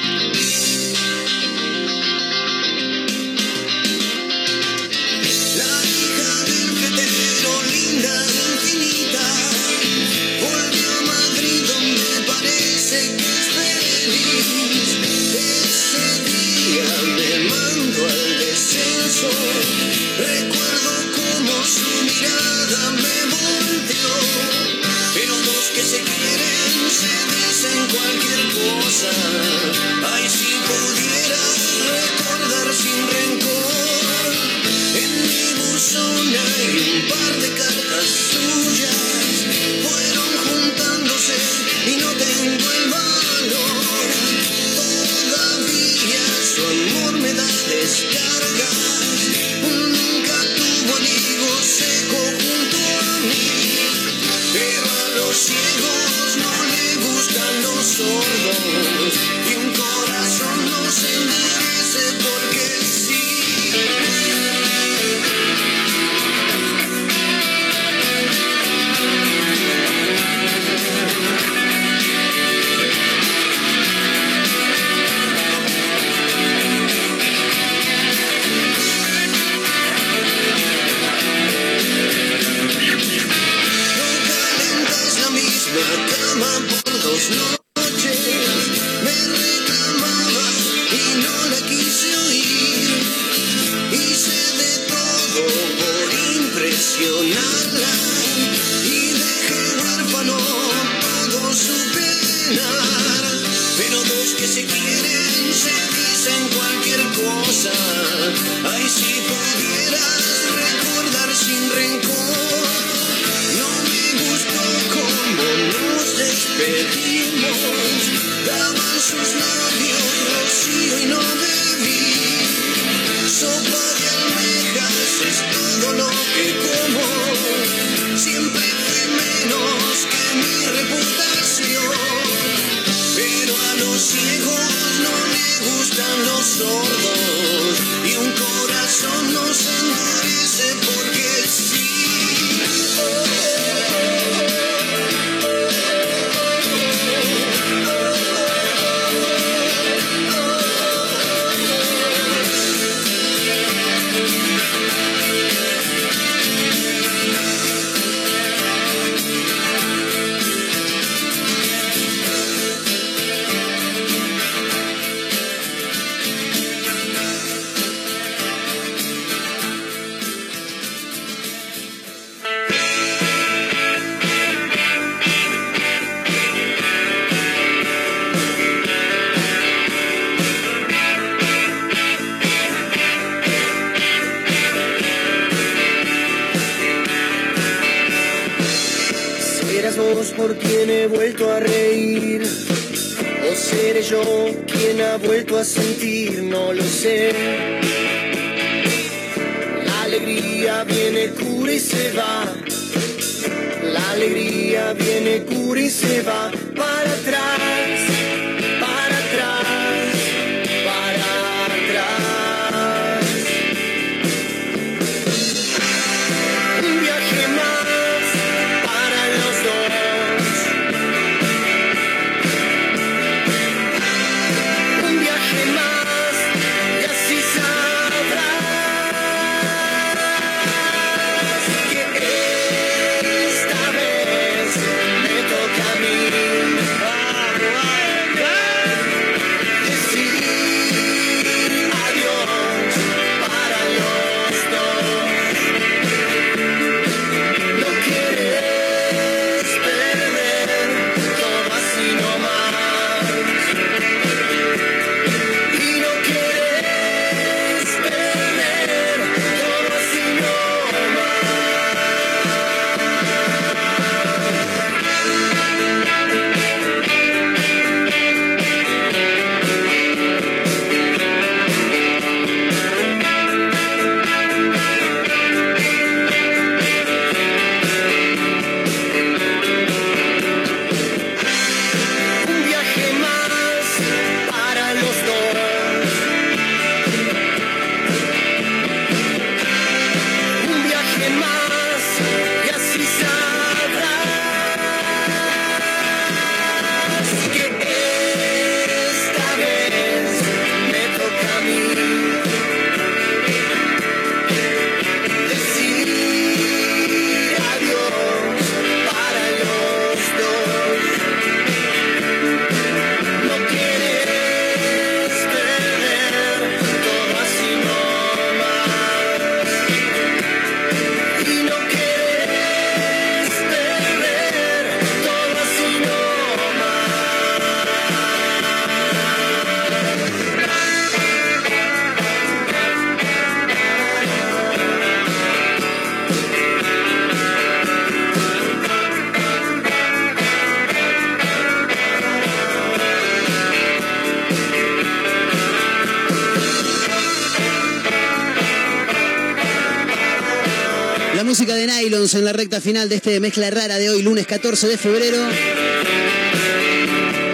Música de Nylons en la recta final de este mezcla rara de hoy, lunes 14 de febrero.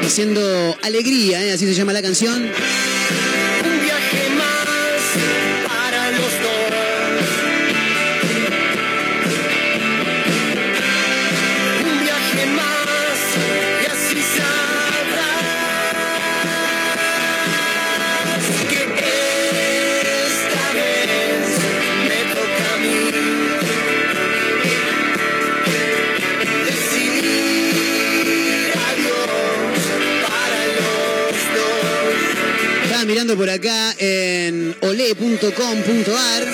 Haciendo alegría, ¿eh? así se llama la canción. Por acá en ole.com.ar.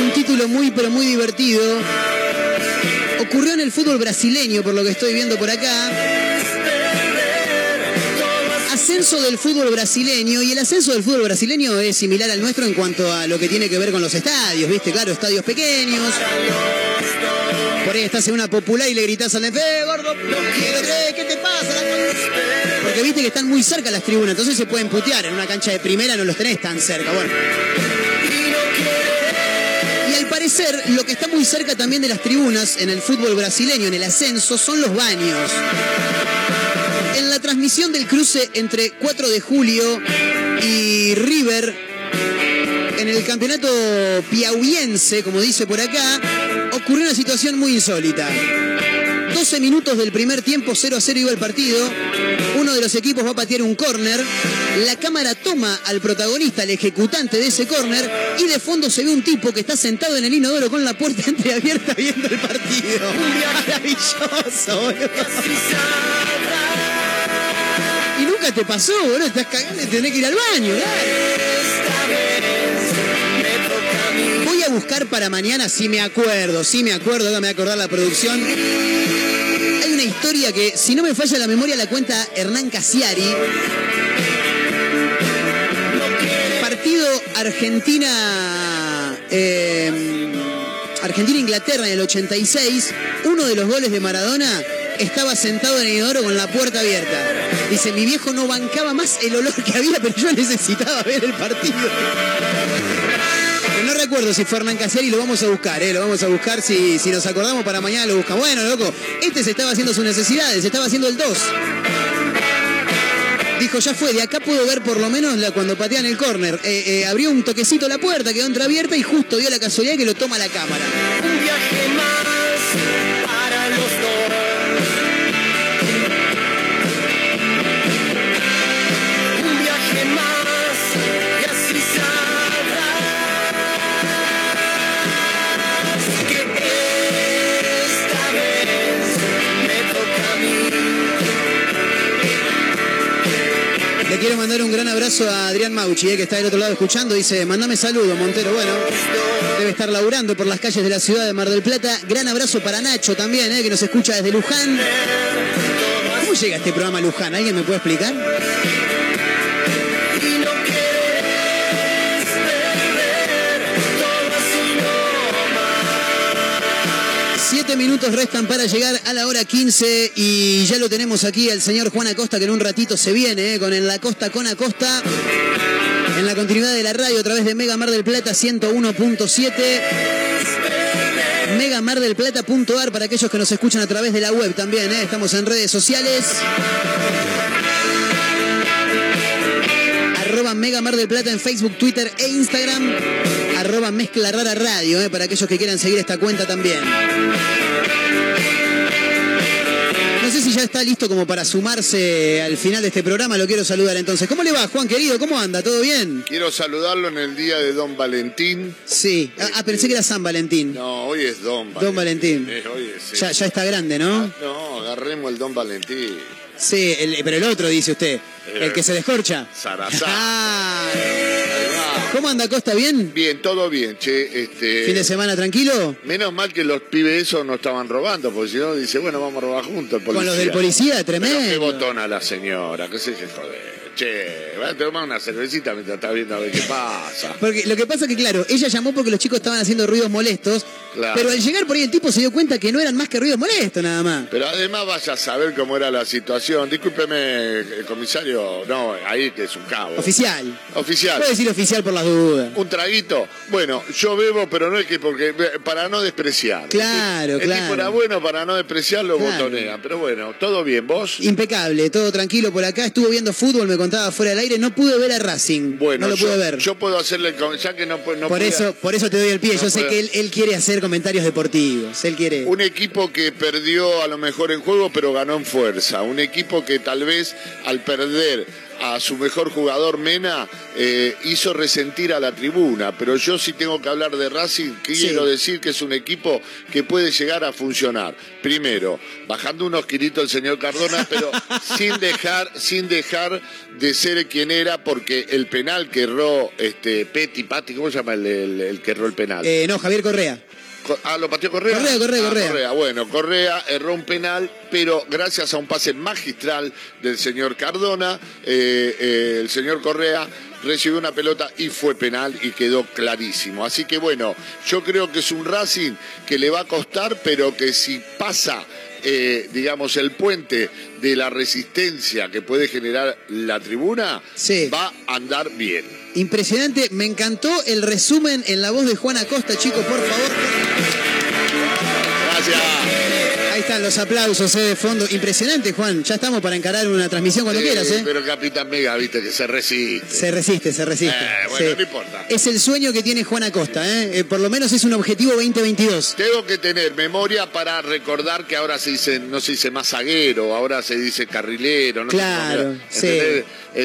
Un título muy pero muy divertido. Ocurrió en el fútbol brasileño, por lo que estoy viendo por acá. ascenso del fútbol brasileño, y el ascenso del fútbol brasileño es similar al nuestro en cuanto a lo que tiene que ver con los estadios, ¿viste? Claro, estadios pequeños. Por ahí estás en una popular y le gritas al de "Eh, gordo, ¿qué te pasa? Porque viste que están muy cerca las tribunas, entonces se pueden putear. En una cancha de primera no los tenés tan cerca. Bueno. Y al parecer, lo que está muy cerca también de las tribunas en el fútbol brasileño, en el ascenso, son los baños. En la transmisión del cruce entre 4 de julio y River, en el campeonato piauiense, como dice por acá, ocurrió una situación muy insólita. 12 minutos del primer tiempo, 0 a 0 iba el partido. Uno de los equipos va a patear un córner. La cámara toma al protagonista, al ejecutante de ese córner, y de fondo se ve un tipo que está sentado en el inodoro con la puerta entreabierta viendo el partido. Maravilloso, boludo. Y nunca te pasó, boludo. Estás cagando y tenés que ir al baño. Voy a buscar para mañana, si me acuerdo, si me acuerdo, me voy a acordar la producción. Historia que, si no me falla la memoria, la cuenta Hernán Casiari. Partido Argentina. eh, Argentina-Inglaterra en el 86. Uno de los goles de Maradona estaba sentado en el inodoro con la puerta abierta. Dice, mi viejo no bancaba más el olor que había, pero yo necesitaba ver el partido. Recuerdo si fue Hernán Casiari, lo vamos a buscar, ¿eh? lo vamos a buscar, si, si nos acordamos para mañana lo buscamos. Bueno, loco, este se estaba haciendo sus necesidades, se estaba haciendo el 2. Dijo, ya fue, de acá puedo ver por lo menos la- cuando patean el córner. Eh, eh, abrió un toquecito la puerta, quedó entreabierta y justo dio la casualidad que lo toma la cámara. Un viaje más mandar un gran abrazo a Adrián Mauchi, eh, que está del otro lado escuchando. Dice, mandame saludo, Montero. Bueno, debe estar laburando por las calles de la ciudad de Mar del Plata. Gran abrazo para Nacho también, eh, que nos escucha desde Luján. ¿Cómo llega este programa a Luján? ¿Alguien me puede explicar? Minutos restan para llegar a la hora 15 y ya lo tenemos aquí al señor Juan Acosta que en un ratito se viene eh, con En la Costa con Acosta. En la continuidad de la radio a través de Mega Mar del Plata 101.7. megamardelplata.ar para aquellos que nos escuchan a través de la web también, ¿eh? estamos en redes sociales. Mega Mar del Plata en Facebook, Twitter e Instagram. Arroba Mezcla Rara Radio, ¿eh? para aquellos que quieran seguir esta cuenta también. No sé si ya está listo como para sumarse al final de este programa, lo quiero saludar entonces. ¿Cómo le va, Juan querido? ¿Cómo anda? ¿Todo bien? Quiero saludarlo en el día de Don Valentín. Sí. Ah, ah, pensé que era San Valentín. No, hoy es Don Valentín. Don Valentín. Eh, hoy es. Ya, ya está grande, ¿no? No, agarremos el Don Valentín. Sí, el- pero el otro dice usted, el que se descorcha. Sarazá. Ah. ¿Cómo anda Costa? ¿Bien? Bien, todo bien, che. Este, ¿Fin de semana tranquilo? Menos mal que los pibes esos no estaban robando, porque si no, dice, bueno, vamos a robar juntos. el Con los del policía, Pero qué tremendo. botona la señora, que se deje joder. Che, va a tomar una cervecita mientras está viendo a ver qué pasa. Porque lo que pasa que, claro, ella llamó porque los chicos estaban haciendo ruidos molestos, Claro. pero al llegar por ahí el tipo se dio cuenta que no eran más que ruidos molestos nada más. Pero además vaya a saber cómo era la situación. Discúlpeme, el comisario, no, ahí que es un cabo. Oficial. Oficial. Puedo decir oficial por las dudas. Un traguito. Bueno, yo bebo, pero no es que porque para no despreciar. Claro, el claro. tipo era bueno para no despreciarlo, Claro. botonean. Pero bueno, todo bien. ¿Vos? Impecable, todo tranquilo por acá. Estuvo viendo fútbol, me contaba fuera del aire. No pude ver a Racing. Bueno, no lo yo, pude ver. yo puedo hacerle, ya que no, no por, pude- eso, por eso te doy el pie. no Yo sé que él, él quiere hacer comentarios deportivos. Él quiere. Un equipo que perdió a lo mejor en juego, pero ganó en fuerza. Un equipo que tal vez al perder a su mejor jugador Mena eh, hizo resentir a la tribuna. Pero yo sí tengo que hablar de Racing. Quiero Sí. decir que es un equipo que puede llegar a funcionar. Primero, bajando unos kilitos el señor Cardona, pero sin dejar, sin dejar de ser quien era, porque el penal que erró este, Petty, Patti, ¿cómo se llama el, el- el que erró el penal? Eh, no, Javier Correa. Ah, lo pateó Correa. Correa, Correa, Ah, Correa. Bueno, Correa erró un penal, pero gracias a un pase magistral del señor Cardona, eh, eh, el señor Correa recibió una pelota y fue penal y quedó clarísimo. Así que bueno, yo creo que es un Racing que le va a costar, pero que si pasa, eh, digamos, el puente de la resistencia que puede generar la tribuna, Sí. va a andar bien. Impresionante, me encantó el resumen en la voz de Juan Acosta, chicos, por favor. Gracias. Ahí están los aplausos eh, de fondo. Impresionante, Juan. Ya estamos para encarar una transmisión cuando Sí, quieras, ¿eh? Pero Capitán Mega, viste, que se resiste. Se resiste, se resiste. Eh, bueno, Sí. no importa. Es el sueño que tiene Juan Acosta, ¿eh? Eh, Por lo menos es un objetivo 2022. Tengo que tener memoria para recordar que ahora se dice, no se dice más zaguero, ahora se dice carrilero. No Claro, sí.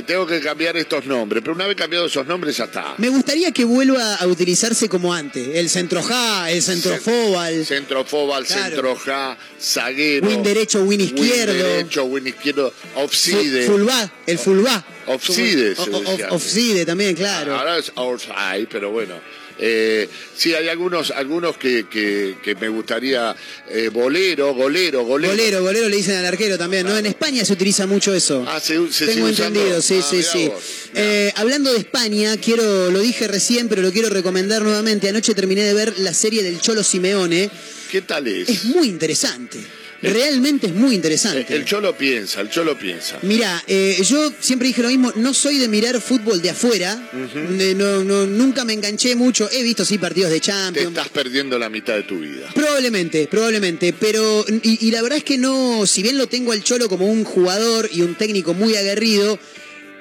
tengo que cambiar estos nombres, pero una vez cambiado esos nombres ya está. Me gustaría que vuelva a utilizarse como antes. El centrojá, el centrofobal, Centrofobal, Claro. centroja, zaguero. win derecho, win win izquierdo, derecho, win izquierdo, offside. fullback, el fullback. Offside, O- se decía Offside también, claro. Ahora es outside, pero bueno. Eh, sí, hay algunos, algunos que, que, que me gustaría. eh, bolero, golero, golero. Golero, golero le dicen al arquero también, ¿no? En España se utiliza mucho eso. Ah, se, se Tengo sigue usando? entendido, sí, Ah, sí, sí. vos. Eh, hablando de España, quiero, lo dije recién, pero lo quiero recomendar nuevamente. Anoche terminé de ver la serie del Cholo Simeone. ¿Qué tal es? Es muy interesante. Realmente es muy Eh, interesante. El cholo piensa, el cholo piensa. Mira, eh, yo siempre dije lo mismo, no soy de mirar fútbol de afuera, Eh, no, no, nunca me enganché mucho, he visto sí partidos de Te Champions, estás perdiendo la mitad de tu vida. Probablemente, probablemente, pero y, y la verdad es que no, si bien lo tengo al Cholo como un jugador y un técnico muy aguerrido,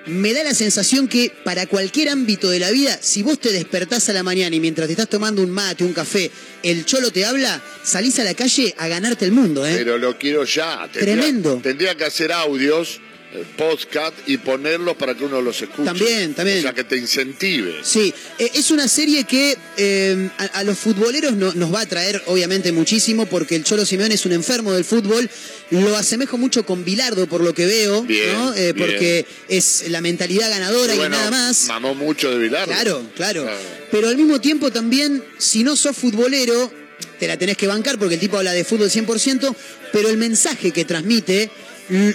me da la sensación que para cualquier ámbito de la vida, si vos te despertás a la mañana y mientras te estás tomando un mate, un café, el Cholo te habla, salís a la calle a ganarte el mundo, ¿eh? Pero lo quiero ya. Tendría- Tremendo. Tendría que hacer audios, podcast y ponerlos para que uno los escuche. También, también. O sea, que te incentive. Sí, eh, es una serie que eh, a, a los futboleros no- nos va a traer obviamente muchísimo porque el Cholo Simeone es un enfermo del fútbol. Lo asemejo mucho con Bilardo por lo que veo, Bien, ¿no? Eh, bien. porque es la mentalidad ganadora y nada más. Mamó mucho de Bilardo. Claro, claro. Pero al mismo tiempo también, si no sos futbolero, te la tenés que bancar porque el tipo habla de fútbol 100%, pero el mensaje que transmite,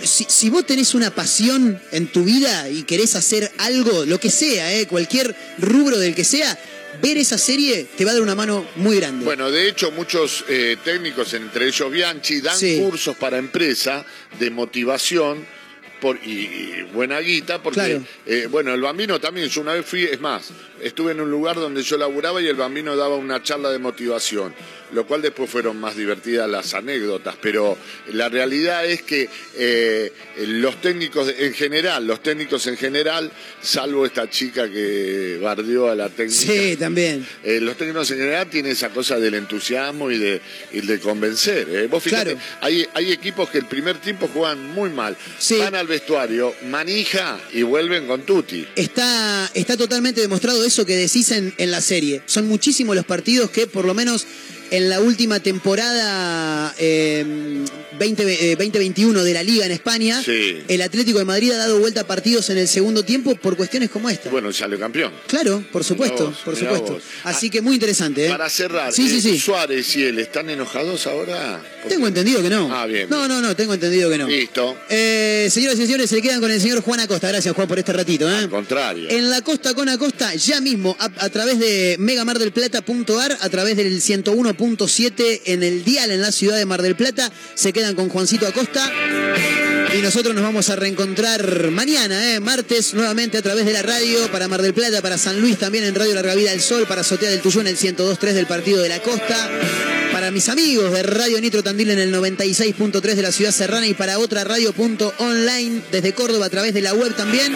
si, si vos tenés una pasión en tu vida y querés hacer algo, lo que sea, eh, cualquier rubro del que sea, ver esa serie te va a dar una mano muy grande. Bueno, de hecho, muchos eh, técnicos, entre ellos Bianchi, dan Sí. cursos para empresa de motivación por, y, y buena guita, porque, Claro. eh, bueno, el bambino también, yo una vez fui, es más, estuve en un lugar donde yo laburaba y el bambino daba una charla de motivación, lo cual después fueron más divertidas las anécdotas, pero la realidad es que eh, los técnicos en general, los técnicos en general, salvo esta chica que bardeó a la técnica. sí, también. Eh, los técnicos en general tienen esa cosa del entusiasmo y de, y de convencer. ¿eh? Vos fíjate, Claro. hay, hay equipos que el primer tiempo juegan muy mal. Sí. Van al vestuario, manija y vuelven con tutti. Está, está totalmente demostrado eso que decís en, en la serie. Son muchísimos los partidos que, por lo menos en la última temporada eh, 20, eh, 2021 de la Liga en España, Sí. el Atlético de Madrid ha dado vuelta a partidos en el segundo tiempo por cuestiones como esta. Bueno, salió campeón. Claro, por supuesto, vos, por supuesto. vos. Así que muy interesante. ¿eh? Para cerrar, Sí, sí, eh, sí. Suárez y él están enojados ahora. ¿Por Tengo entendido que no. Ah, bien. No, no, no, tengo entendido que no. Listo. Señoras y señores, se quedan con el señor Juan Acosta. Gracias, Juan, por este ratito. Al contrario. En la costa con Acosta, ya mismo, a, a través de megamardelplata.ar, a través del 101.7 en el dial en la ciudad de Mar del Plata, se quedan con Juancito Acosta. Y nosotros nos vamos a reencontrar mañana, ¿eh? martes, nuevamente a través de la radio, para Mar del Plata, para San Luis, también en Radio Larga Vida del Sol, para Sotea del Tuyón, el 102.3 del Partido de la Costa, para mis amigos de Radio Nitro Tandil en el 96.3 de la ciudad serrana y para otra radio.online desde Córdoba a través de la web también.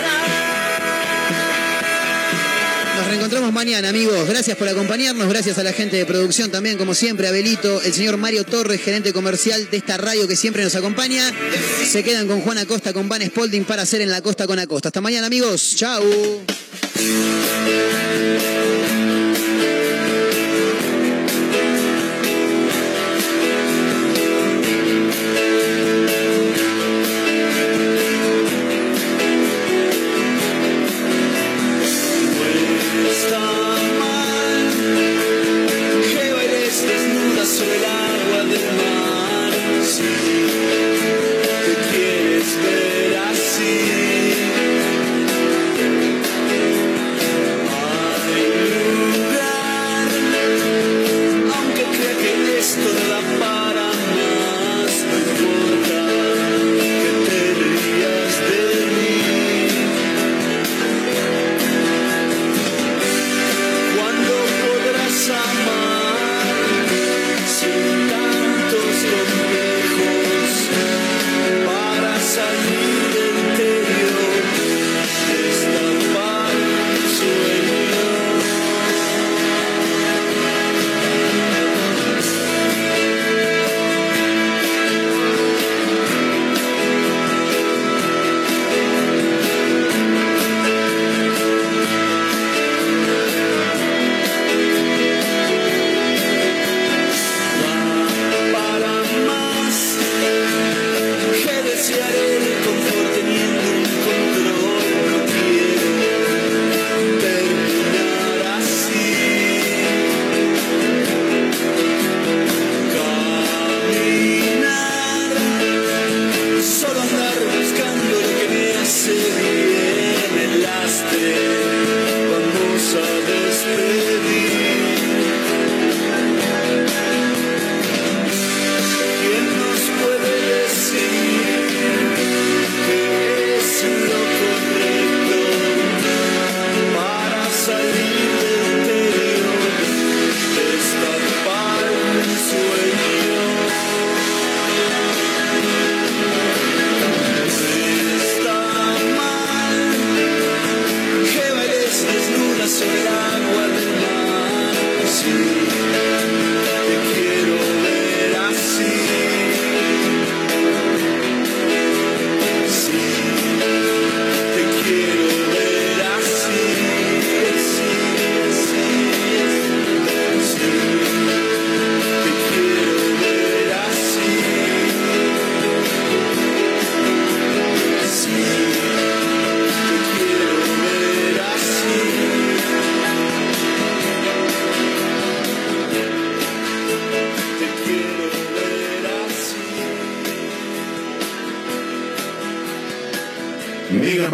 Nos reencontramos mañana, amigos. Gracias por acompañarnos. Gracias a la gente de producción también, como siempre, Abelito, el señor Mario Torres, gerente comercial de esta radio que siempre nos acompaña. Se quedan con Juan Acosta, con Van Spalding para hacer en la costa con Acosta. Hasta mañana, amigos. Chau.